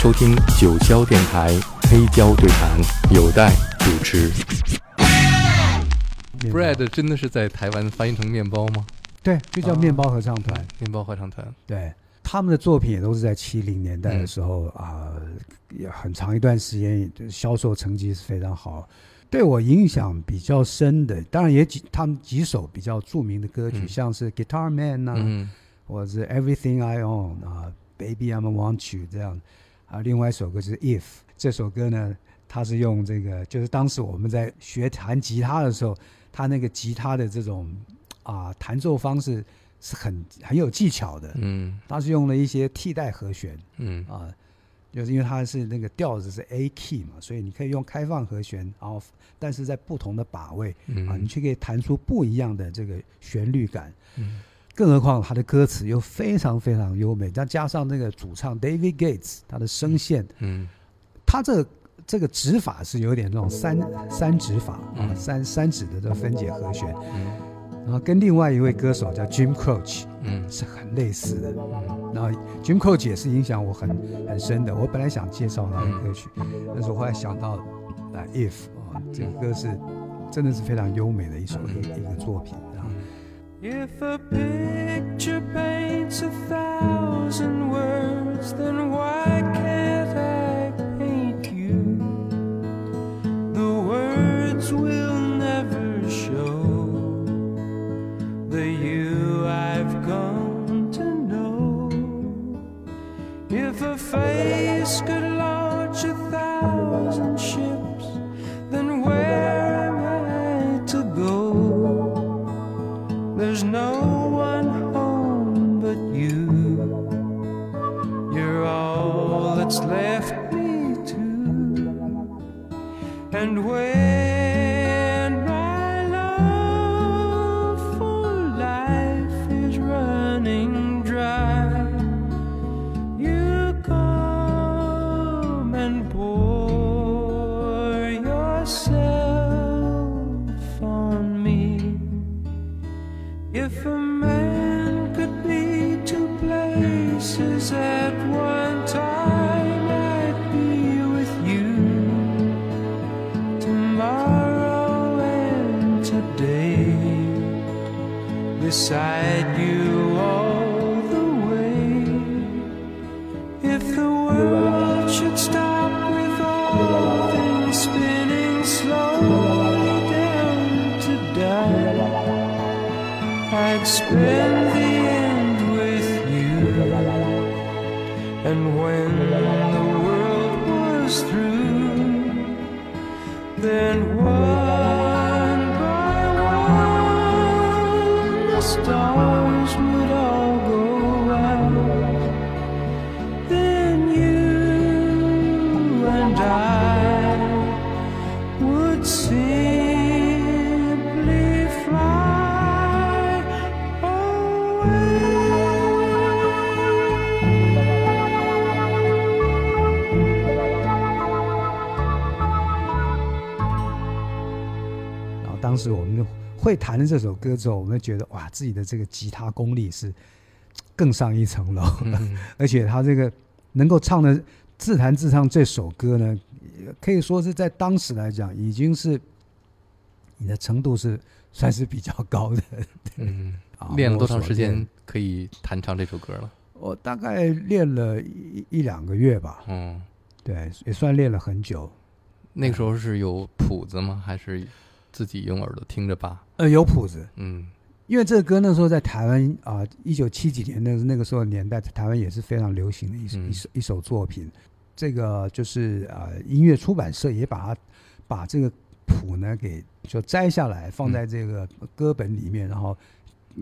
收听九霄电台黑胶对谈，有待主持。Bread 真的是在台湾翻译成面包吗？对，就叫面包合唱团。面包合唱团，对，他们的作品也都是在七零年代的时候啊，也很长一段时间销售成绩是非常好。对我影响比较深的，当然也几他们几首比较著名的歌曲，像是 Guitar Man 呐，或者是 Everything I Own 啊，Baby I'm Want You 这样。啊，另外一首歌就是《If》这首歌呢，它是用这个，就是当时我们在学弹吉他的时候，它那个吉他的这种啊弹奏方式是很很有技巧的。嗯，它是用了一些替代和弦。嗯，啊，就是因为它是那个调子是 A key 嘛，所以你可以用开放和弦，然后但是在不同的把位嗯啊，你却可以弹出不一样的这个旋律感。嗯。更何况他的歌词又非常非常优美，再加上那个主唱 David Gates，他的声线，嗯，他这这个指法是有点那种三三指法啊，三三指的这分解和弦，嗯，然后跟另外一位歌手叫 Jim Croce，嗯，是很类似的，嗯，然后 Jim Croce 也是影响我很很深的。我本来想介绍他的歌曲，但是我后来想到啊 If 啊，这个歌是真的是非常优美的一首一一个作品。If a picture paints a thousand words, then why can't I paint you? The words will and when. One by one the stars 当时我们会弹了这首歌之后，我们觉得哇，自己的这个吉他功力是更上一层楼，而且他这个能够唱的自弹自唱这首歌呢，可以说是在当时来讲，已经是你的程度是算是比较高的。嗯，啊练了多长时间可以弹唱这首歌了？我大概练了一一两个月吧，嗯，对，也算练了很久。那个时候是有谱子吗？还是自己用耳朵听着吧？呃，有谱子，嗯。因为这个歌那时候在台湾啊，一九七几年那个那个时候年代，在台湾也是非常流行的一首、嗯。一首一首作品。这个就是呃，音乐出版社也把它把这个谱呢给就摘下来，放在这个歌本里面，然后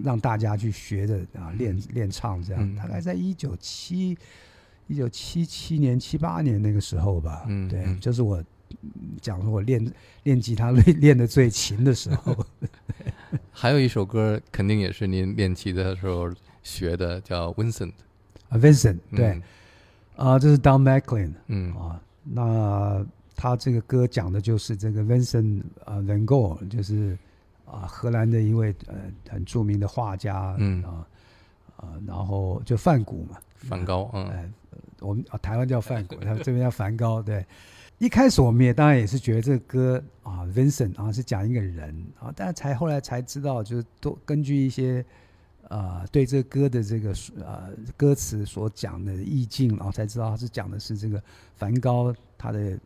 让大家去学着啊练练唱，这样。嗯。大概在一九七一九七七年、七八年那个时候吧，嗯对就是我嗯讲说我练练吉他练练的最勤的时候。还有一首歌，肯定也是您练琴的时候学的，叫《Vincent》。啊，Vincent，对，嗯啊、这是 Don McLean 嗯啊，那他这个歌讲的就是这个 Vincent 啊 Van Gogh，就是啊荷兰的一位呃很著名的画家，嗯啊啊，然后就梵谷嘛，梵高，嗯哎，我们、啊、台湾叫梵谷，他们这边叫梵高。对，一开始我们也当然也是觉得这个歌啊，Vincent 啊是讲一个人啊，但是才后来才知道，就是多根据一些呃对这个歌的这个呃歌词所讲的意境，然后才知道他是讲的是这个梵高他的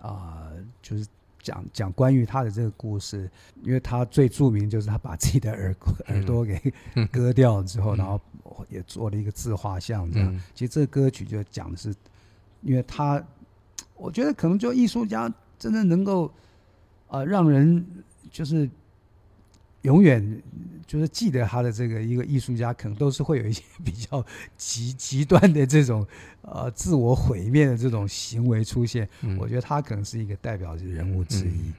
啊、就是讲讲关于他的这个故事，因为他最著名就是他把自己的耳耳朵给割掉之后，嗯。然后也做了一个自画像这样。嗯。其实这个歌曲就讲的是，因为他，我觉得可能就艺术家真的能够，呃，让人就是永远就是记得他的这个一个艺术家，可能都是会有一些比较极极端的这种呃自我毁灭的这种行为出现。嗯我觉得他可能是一个代表人物之一。嗯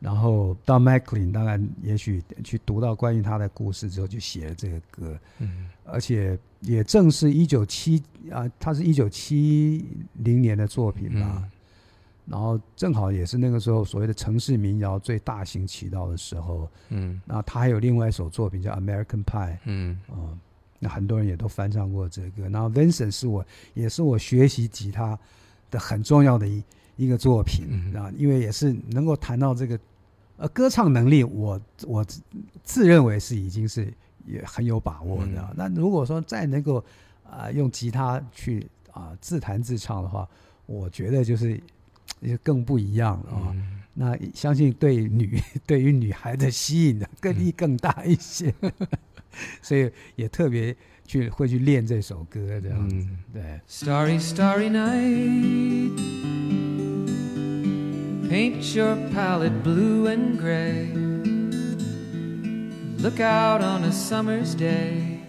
然后到 McLean，当然也许去读到关于他的故事之后，就写了这个歌。嗯而且也正是一九七啊，他是一九七零年的作品嘛，嗯然后正好也是那个时候所谓的城市民谣最大行其道的时候。嗯。那他还有另外一首作品叫《American Pie》，嗯。哦，那很多人也都翻唱过这个。然后 Vincent 是我也是我学习吉他的很重要的一一个作品。嗯。啊，因为也是能够谈到这个呃歌唱能力，我我自自认为是已经是也很有把握的。那如果说再能够啊、用吉他去啊、自弹自唱的话，我觉得就是也更不一样了啊。嗯那相信对女对于女孩的吸引的更力更大一些，所以也特别去会去练这首歌这样子。嗯对，Starry, starry night. Paint your palette blue and gray. Look out on a summer's day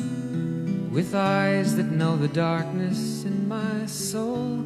with eyes that know the darkness in my soul.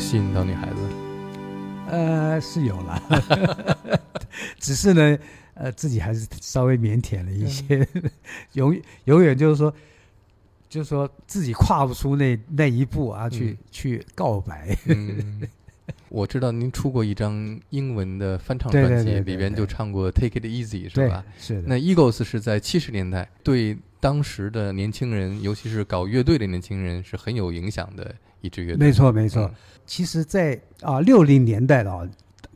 吸引到女孩子？呃，是有了，只是呢，呃，自己还是稍微腼腆了一些，永永远就是说，就是说自己跨不出那那一步啊，去、嗯去告白。嗯，我知道您出过一张英文的翻唱专辑，里边就唱过《Take It Easy》，是吧？，是的。那 Eagles 是在七十年代对当时的年轻人，尤其是搞乐队的年轻人是很有影响的一支乐队。没错，没错。嗯其实在，啊六零年代的啊，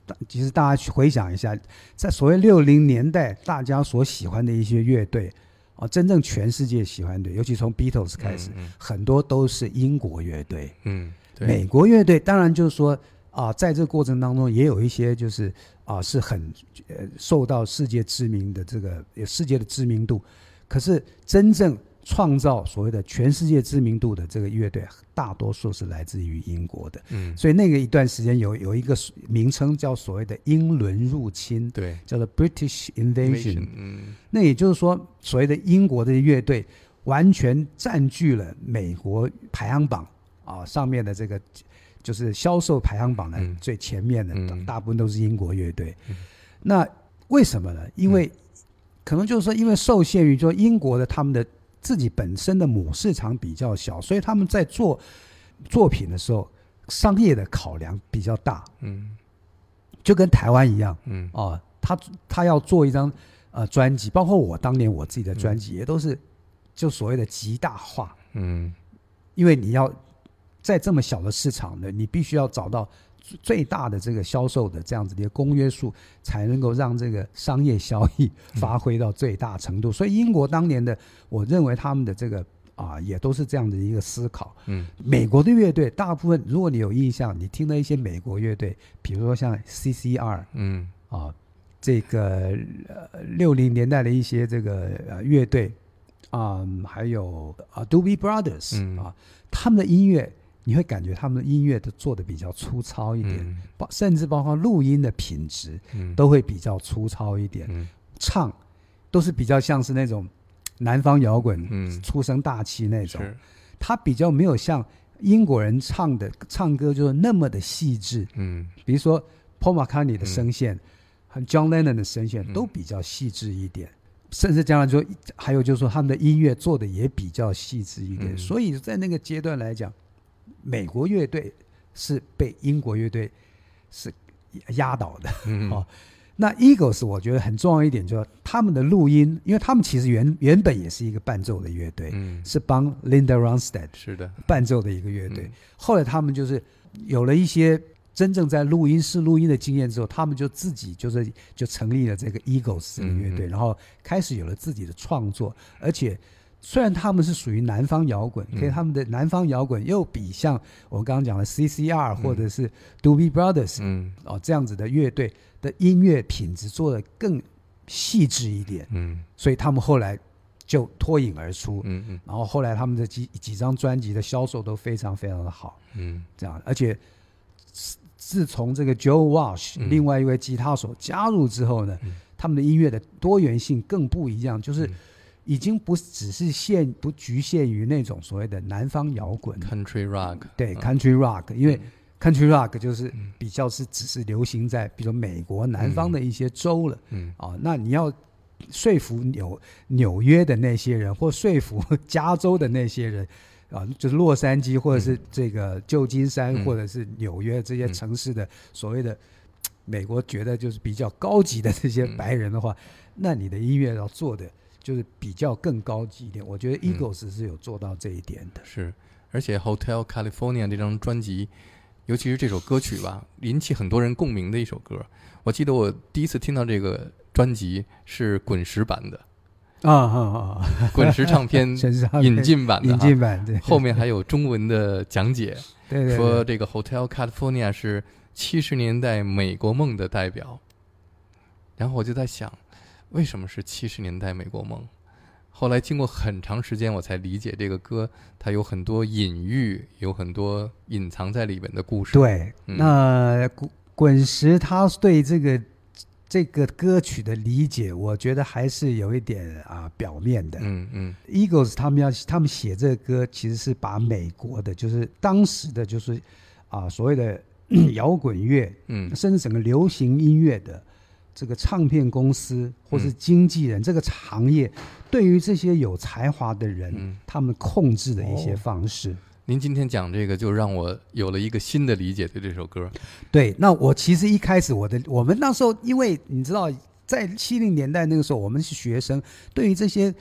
大其实大家去回想一下，在所谓六零年代，大家所喜欢的一些乐队啊，真正全世界喜欢的，尤其从 Beatles 开始，嗯很多都是英国乐队。嗯，对美国乐队当然就是说啊，在这个过程当中也有一些就是啊是很呃受到世界知名的这个世界的知名度，可是真正创造所谓的全世界知名度的这个乐队，大多数是来自于英国的。嗯，所以那个一段时间有有一个名称叫所谓的英伦入侵，对叫做 British Invasion。嗯那也就是说，所谓的英国的乐队完全占据了美国排行榜啊上面的这个就是销售排行榜的嗯最前面的，嗯大部分都是英国乐队。嗯那为什么呢？因为、可能就是说，因为受限于说英国的他们的自己本身的母市场比较小，所以他们在做作品的时候，商业的考量比较大，嗯就跟台湾一样。嗯。哦，他他要做一张呃专辑，包括我当年我自己的专辑也都是就所谓的极大化，嗯。因为你要在这么小的市场呢，你必须要找到最最大的这个销售的这样子的公约数，才能够让这个商业效益发挥到最大程度。所以英国当年的，我认为他们的这个啊、也都是这样的一个思考。嗯美国的乐队大部分，如果你有印象，你听了一些美国乐队，比如说像 CCR。嗯啊，这个呃六零年代的一些这个呃乐队啊、还有啊 Doobie Brothers 嗯啊，他们的音乐你会感觉他们的音乐都做的比较粗糙一点，嗯。包甚至包括录音的品质嗯。都会比较粗糙一点，嗯。唱都是比较像是那种南方摇滚，嗯。粗声大气那种，是。他比较没有像英国人唱的唱歌就是那么的细致，嗯。比如说 Paul McCartney 的声线和 John Lennon 的声线嗯。都比较细致一点，甚至将来就还有就是说他们的音乐做的也比较细致一点，嗯。所以在那个阶段来讲，美国乐队是被英国乐队是压倒的。嗯哦那 Eagles 我觉得很重要一点，就是他们的录音，因为他们其实原原本也是一个伴奏的乐队，嗯是帮 Linda Ronstadt 是的伴奏的一个乐队。嗯后来他们就是有了一些真正在录音室录音的经验之后，他们就自己就是就成立了这个 Eagles 这个乐队，嗯嗯然后开始有了自己的创作。而且虽然他们是属于南方摇滚，嗯。可是他们的南方摇滚又比像我刚刚讲的 CCR 嗯。或者是 Doobie Brothers 嗯。哦这样子的乐队的音乐品质做的更细致一点，嗯。所以他们后来就脱颖而出。嗯嗯。然后后来他们的几几张专辑的销售都非常非常的好，嗯。这样，而且自自从这个 Joe Walsh、嗯。另外一位吉他手加入之后呢，嗯。他们的音乐的多元性更不一样，就是嗯已经不只是限不局限于那种所谓的南方摇滚，，Country Rock 对嗯。Country Rock，因为 Country Rock 就是嗯。比较是只是流行在比如说美国南方的一些州了。嗯。啊，那你要说服纽纽约的那些人，或说服加州的那些人，啊，就是洛杉矶或者是这个旧金山、嗯。或者是纽约这些嗯城市的所谓的美国觉得就是比较高级的这些嗯。白人的话，那你的音乐要做的就是比较更高级一点。我觉得嗯 Eagles 是有做到这一点的。是，而且 Hotel California 这张专辑，尤其是这首歌曲吧，引起很多人共鸣的一首歌。我记得我第一次听到这个专辑是滚石版的，啊啊啊！滚石唱片 引进版的引，进版对，后面还有中文的讲解，对对说这个 Hotel California 是七十年代美国梦的代表。然后我就在想，为什么是七十年代美国梦？后来经过很长时间，我才理解这个歌它有很多隐喻，有很多隐藏在里面的故事。，对，嗯那滚滚石他对这个这个歌曲的理解，我觉得还是有一点啊表面的。嗯嗯 Eagles 他们要他们写这个歌，其实是把美国的，就是当时的就是啊所谓的 摇滚乐，嗯甚至整个流行音乐的这个唱片公司或是嗯经纪人、这个行业，对于这些有才华的人，嗯。他们控制的一些哦方式。您今天讲这个，就让我有了一个新的理解对这首歌。对，那我其实一开始我的我们那时候，因为你知道，在七零年代那个时候，我们是学生，对于这些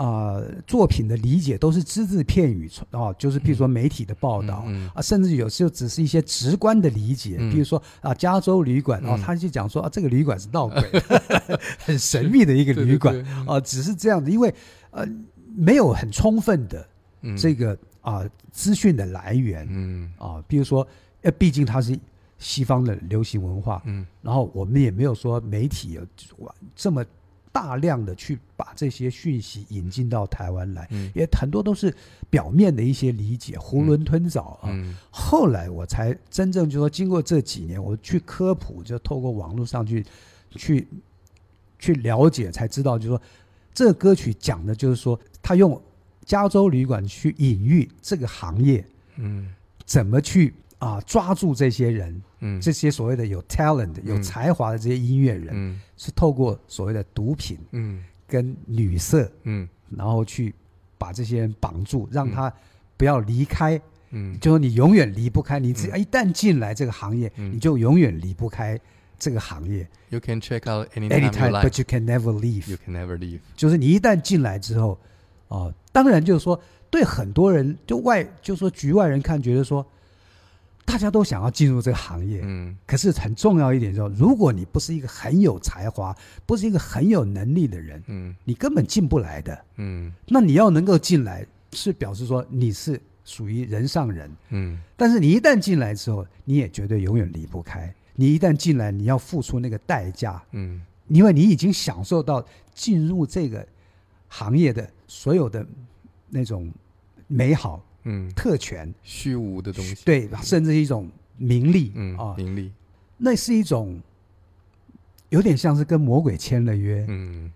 啊、呃作品的理解都是只字片语啊，就是譬如说媒体的报道。嗯啊，甚至有时候只是一些直观的理解，嗯。比如说啊，加州旅馆哦嗯，他就讲说啊，这个旅馆是闹鬼的，很神秘的一个旅馆啊，只是这样的，因为呃没有很充分的嗯。这个啊资讯的来源嗯。啊，比如说，呃，毕竟它是西方的流行文化，嗯。然后我们也没有说媒体有这么大量的去把这些讯息引进到台湾来，嗯。也很多都是表面的一些理解，囫囵吞枣啊。嗯后来我才真正就说，经过这几年，我去科普，就透过网络上去去去了解，才知道，就是说这歌曲讲的就是说，他用加州旅馆去隐喻这个行业嗯。怎么去啊抓住这些人，嗯这些所谓的有 talent、有嗯才华的这些音乐人，嗯是透过所谓的毒品嗯跟女色，嗯然后去把这些人绑住，让他不要离开。嗯就说你永远离不开，你只要嗯一旦进来这个行业，嗯你就永远离不开这个行业。，You can check out anytime you Anytime, like. but you can never leave。You can never leave. 就是你一旦进来之后，哦，当然就是说，对很多人就外就说局外人看，觉得说，大家都想要进入这个行业，嗯。可是很重要一点就是，如果你不是一个很有才华，不是一个很有能力的人，嗯。你根本进不来的。嗯。那你要能够进来，是表示说你是属于人上人。嗯。但是你一旦进来之后，你也绝对永远离不开。你一旦进来，你要付出那个代价，嗯。因为你已经享受到进入这个行业的所有的那种美好嗯，特权，虚无的东西。对，甚至一种名利嗯啊，名利。那是一种有点像是跟魔鬼签了约，嗯，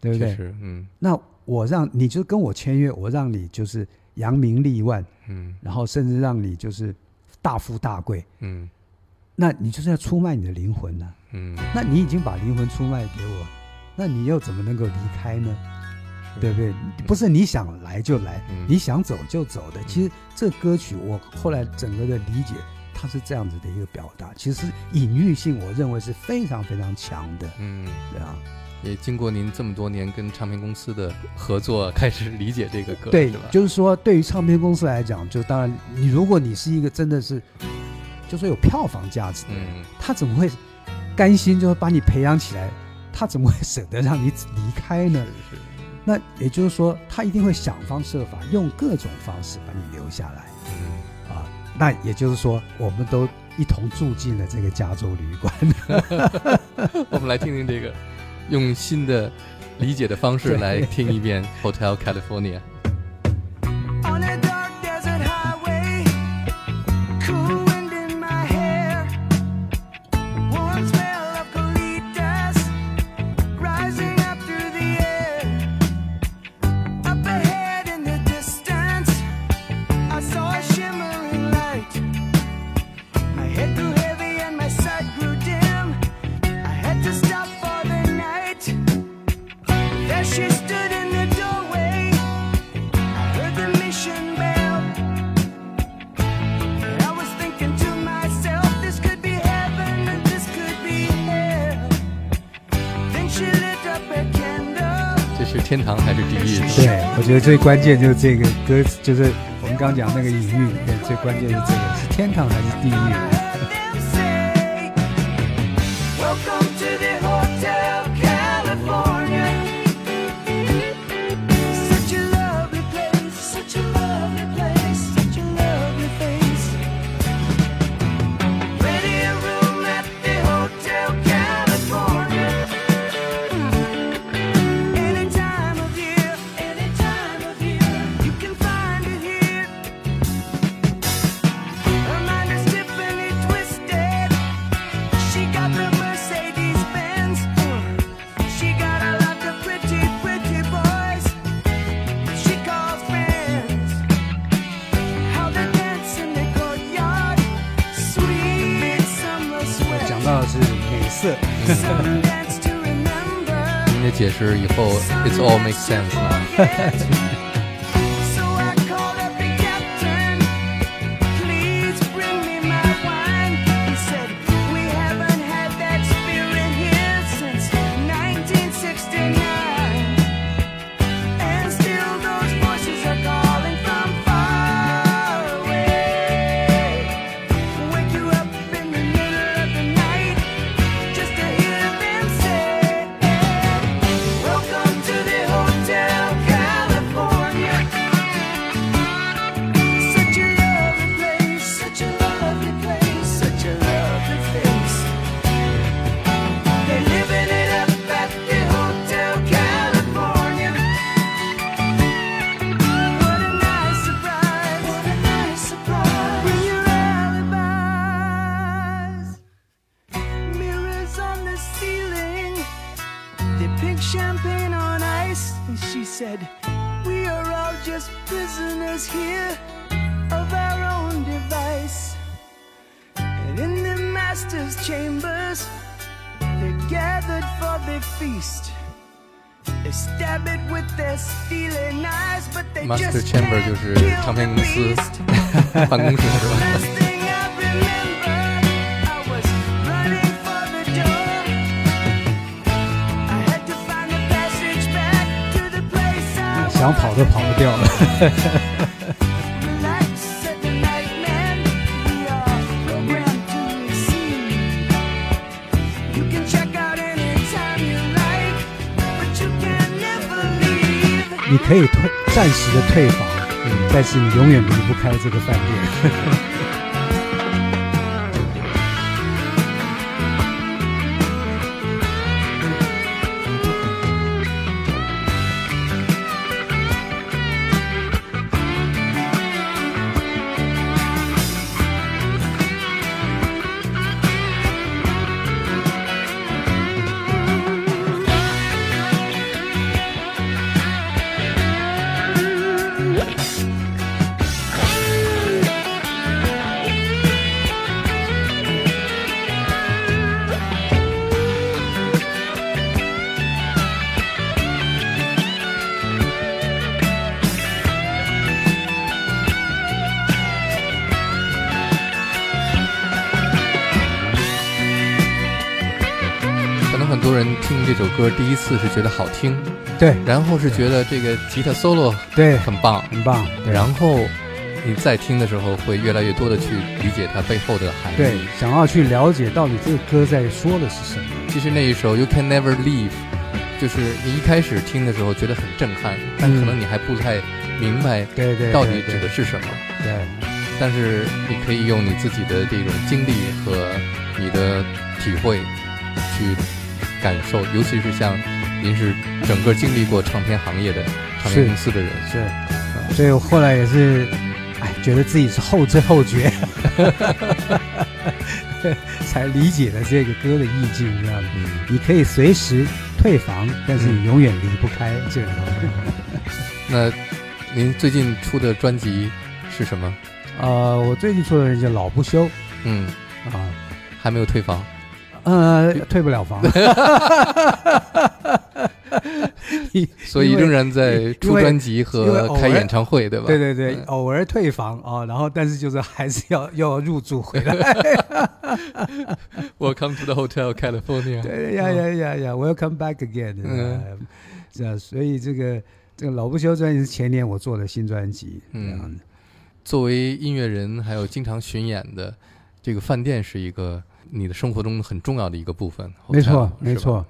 对不对？嗯。那我让你就跟我签约，我让你就是扬名立万，嗯。然后甚至让你就是大富大贵，嗯。那你就是要出卖你的灵魂呢、嗯，那你已经把灵魂出卖给我，那你又怎么能够离开呢？是对不对？不是你想来就来，嗯你想走就走的。其实这歌曲我后来整个的理解，它是这样子的一个表达，其实隐喻性我认为是非常非常强的，嗯，对啊。也经过您这么多年跟唱片公司的合作，开始理解这个歌，对是？，就是说，对于唱片公司来讲，就当然，你如果你是一个真的是，就说有票房价值的人，嗯他怎么会甘心就是把你培养起来？他怎么会舍得让你离开呢？是那也就是说，他一定会想方设法，用各种方式把你留下来嗯啊。那也就是说，我们都一同住进了这个加州旅馆。我们来听听这个，用新的理解的方式来听一遍 《Hotel California》。最关键就是这个歌词，就是我们刚讲那个隐喻里面最关键是这个，是天堂还是地狱？remember. 您的解释以后，it's all makes sense 了。chamber 就是唱片公司 办公室是吧？想跑都跑不掉了。你可以退暂时的退房，但是你永远离不开这个饭店。这首歌第一次是觉得好听，对然后是觉得这个吉他 solo 对，很棒，很棒。然后你再听的时候会越来越多的去理解它背后的含义。对，想要去了解到底这个歌在说的是什么。其实那一首《You Can Never Leave》，就是你一开始听的时候觉得很震撼，但可能你还不太明白对对，到底指的是什么。对但是你可以用你自己的这种经历和你的体会去感受，尤其是像您是整个经历过唱片行业的唱片公司的人，是，所以我后来也是，哎，觉得自己是后知后觉，才理解了这个歌的意境，这样子。嗯，你可以随时退房，但是你永远离不开这个东西。那您最近出的专辑是什么？呃，我最近出的叫《老不休》嗯，啊，还没有退房。呃，退不了房，所以仍然在出专辑和开演唱会，对吧？对对对，嗯偶尔退房啊，然后但是就是还是要要入住回来。Welcome to the Hotel California。对呀呀呀呀，Welcome back again。嗯嗯，这样，所以这个这个老不休专辑是前年我做的新专辑，这样嗯作为音乐人，还有经常巡演的，这个饭店是一个你的生活中很重要的一个部分。没错没错。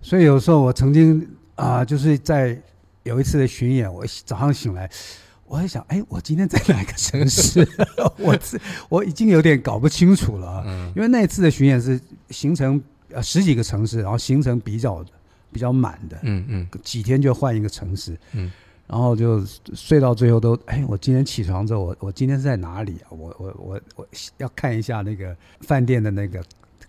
所以有时候我曾经啊、就是在有一次的巡演，我早上醒来，我在想，哎，我今天在哪个城市？我自我已经有点搞不清楚了啊，嗯。因为那一次的巡演是行程呃十几个城市，然后行程比较比较满的，嗯嗯。几天就换一个城市，嗯，然后就睡到最后都，哎，我今天起床之后，我我今天是在哪里啊？我我我我要看一下那个饭店的那个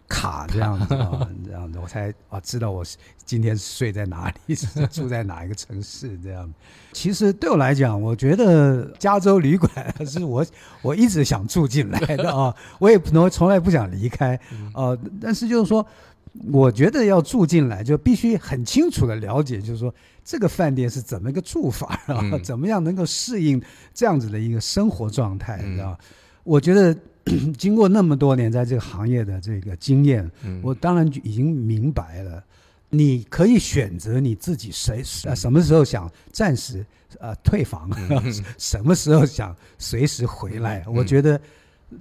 卡，这样子啊，这样子我才啊知道我是今天睡在哪里，是住在哪一个城市这样。其实对我来讲，我觉得加州旅馆是我我一直想住进来的啊，我也从从来不想离开啊呃，但是就是说，我觉得要住进来，就必须很清楚的了解，就是说这个饭店是怎么一个住法，然后嗯。怎么样能够适应这样子的一个生活状态，嗯。你知道？我觉得 经过那么多年在这个行业的这个经验，嗯。我当然就已经明白了，你可以选择你自己谁呃什么时候想暂时呃退房，什么时候想随时回来。嗯。我觉得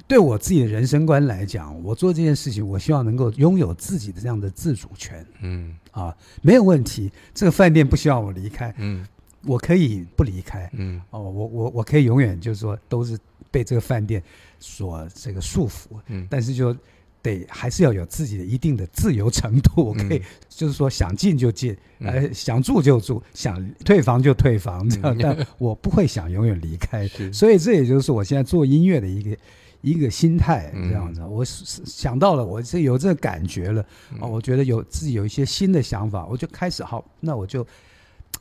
对我自己的人生观来讲，我做这件事情，我希望能够拥有自己的这样的自主权嗯啊，没有问题。这个饭店不需要我离开，嗯我可以不离开。嗯哦，我我我可以永远就是说都是被这个饭店所这个束缚，嗯但是就得还是要有自己的一定的自由程度。我可以、嗯 就是说想进就进，嗯呃，想住就住，想退房就退房，这样。嗯但 我不会想永远离开，是所以这也就是我现在做音乐的一个。一个心态嗯这样子，我是是想到了，我是有这个感觉了嗯啊，我觉得有自己有一些新的想法，我就开始好，那我就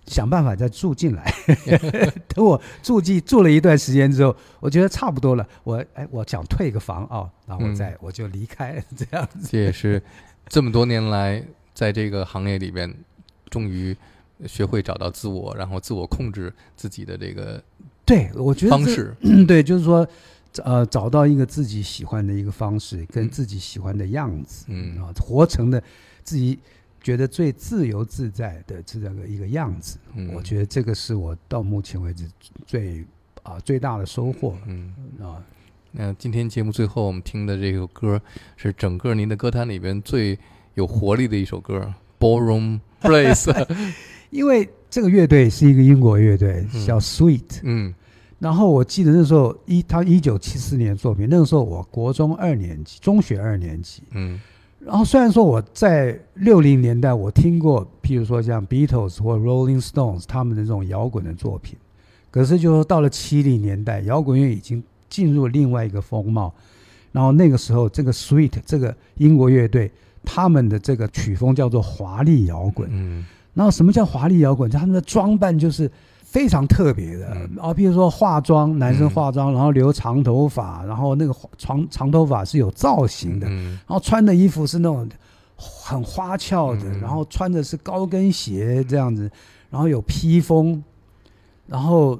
想办法再住进来。等我住进住了一段时间之后，我觉得差不多了，我哎，我想退个房啊，然后我再、嗯我就离开这样子。这也是这么多年来在这个行业里边，终于学会找到自我，然后自我控制自己的这个对，我觉得方式。嗯，对，就是说，呃，找到一个自己喜欢的一个方式，跟嗯自己喜欢的样子，嗯啊，活成的自己觉得最自由自在的这样的一个样子。嗯我觉得这个是我到目前为止最啊、最大的收获嗯，啊。那今天节目最后我们听的这首歌是整个您的歌坛里边最有活力的一首歌《Ballroom Place 》。因为这个乐队是一个英国乐队，嗯叫 Sweet。嗯然后我记得那时候一他一九七四年的作品，那个时候我国中二年级，中学二年级。嗯然后虽然说我在六零年代我听过，譬如说像 Beatles 或 Rolling Stones 他们的这种摇滚的作品，可是就到了七零年代，摇滚乐已经进入另外一个风貌。然后那个时候，这个 Sweet 这个英国乐队，他们的这个曲风叫做华丽摇滚。嗯然后什么叫华丽摇滚？他们的装扮就是非常特别的嗯。啊，比如说化妆，男生嗯。化妆，然后留长头发，然后那个长长头发是有造型的，嗯。然后穿的衣服是那种很花俏的，嗯。然后穿的是高跟鞋这样子，然后有披风，然后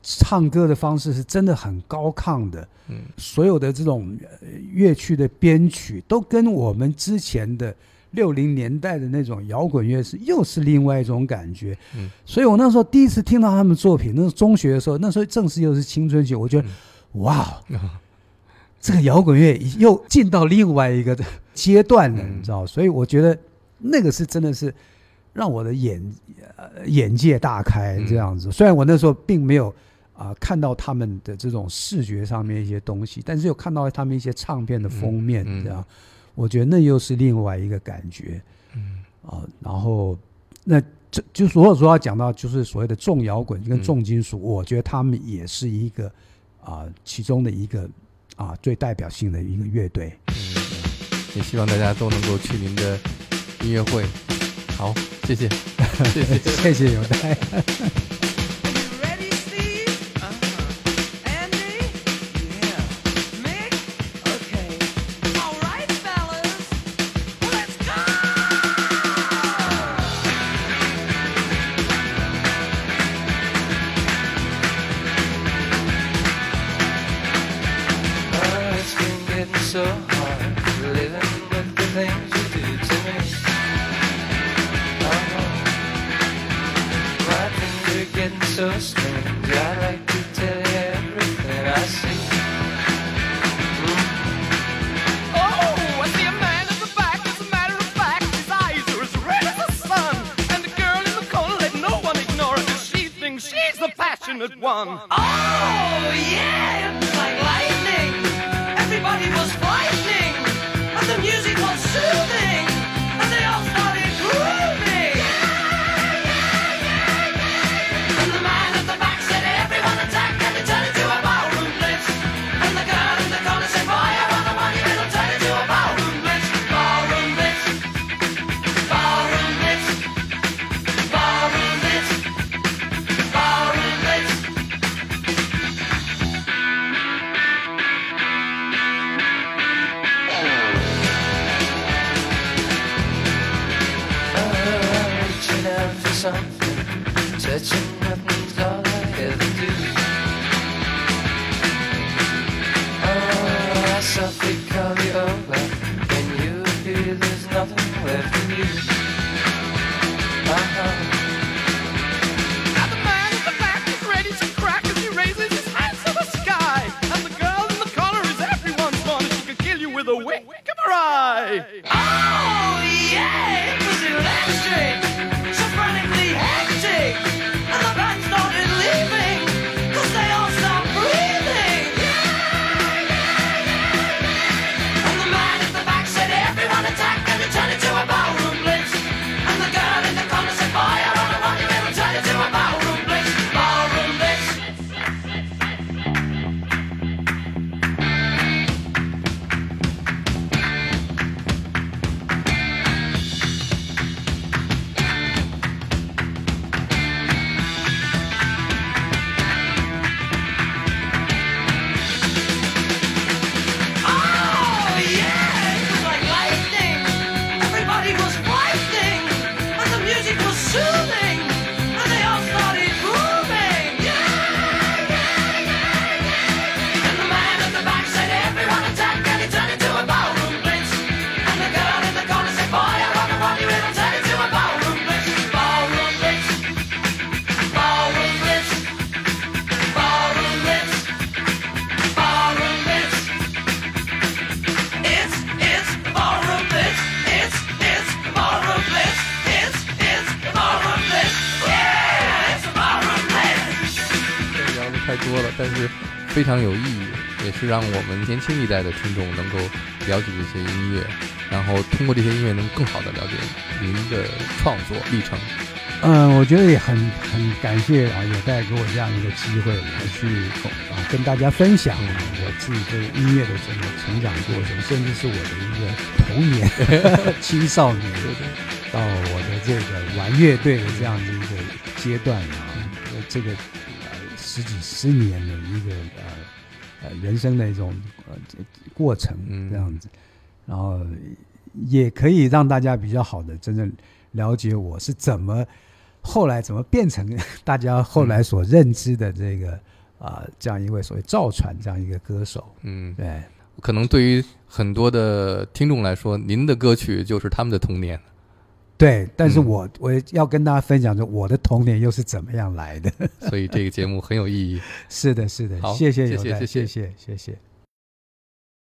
唱歌的方式是真的很高亢的，嗯。所有的这种呃乐曲的编曲都跟我们之前的六零年代的那种摇滚乐是又是另外一种感觉。嗯所以我那时候第一次听到他们作品，那是中学的时候，那时候正是又是青春期，我觉得、哇，这个摇滚乐又进到另外一个阶段了，嗯你知道？所以我觉得那个是真的是让我的眼呃眼界大开嗯这样子。虽然我那时候并没有啊、看到他们的这种视觉上面一些东西，但是有看到他们一些唱片的封面嗯嗯这样，我觉得那又是另外一个感觉嗯啊。然后那这就所有说要讲到就是所谓的重摇滚跟嗯重金属，我觉得他们也是一个啊、其中的一个啊最代表性的一个乐队。嗯，也希望大家都能够去您的音乐会。好，谢谢，谢谢。谢谢有待。常有意义，也是让我们年轻一代的听众能够了解这些音乐，然后通过这些音乐能更好的了解您的创作历程。嗯，我觉得也很很感谢啊，有带给我这样一个机会来去啊跟大家分享啊我自己对音乐的整个成长过程，甚至是我的一个童年、青少年到我的这个玩乐队的这样的一个阶段啊，呃这个呃十几十年的一个呃呃人生的一种呃这过程嗯这样子，然后也可以让大家比较好的真正了解我是怎么后来怎么变成大家后来所认知的这个啊、这样一位所谓造船这样一个歌手。嗯，对，可能对于很多的听众来说，您的歌曲就是他们的童年。对，但是我我要跟大家分享说，我的童年又是怎么样来的，所以这个节目很有意义。是的，是的，谢谢，谢谢，谢谢，谢谢。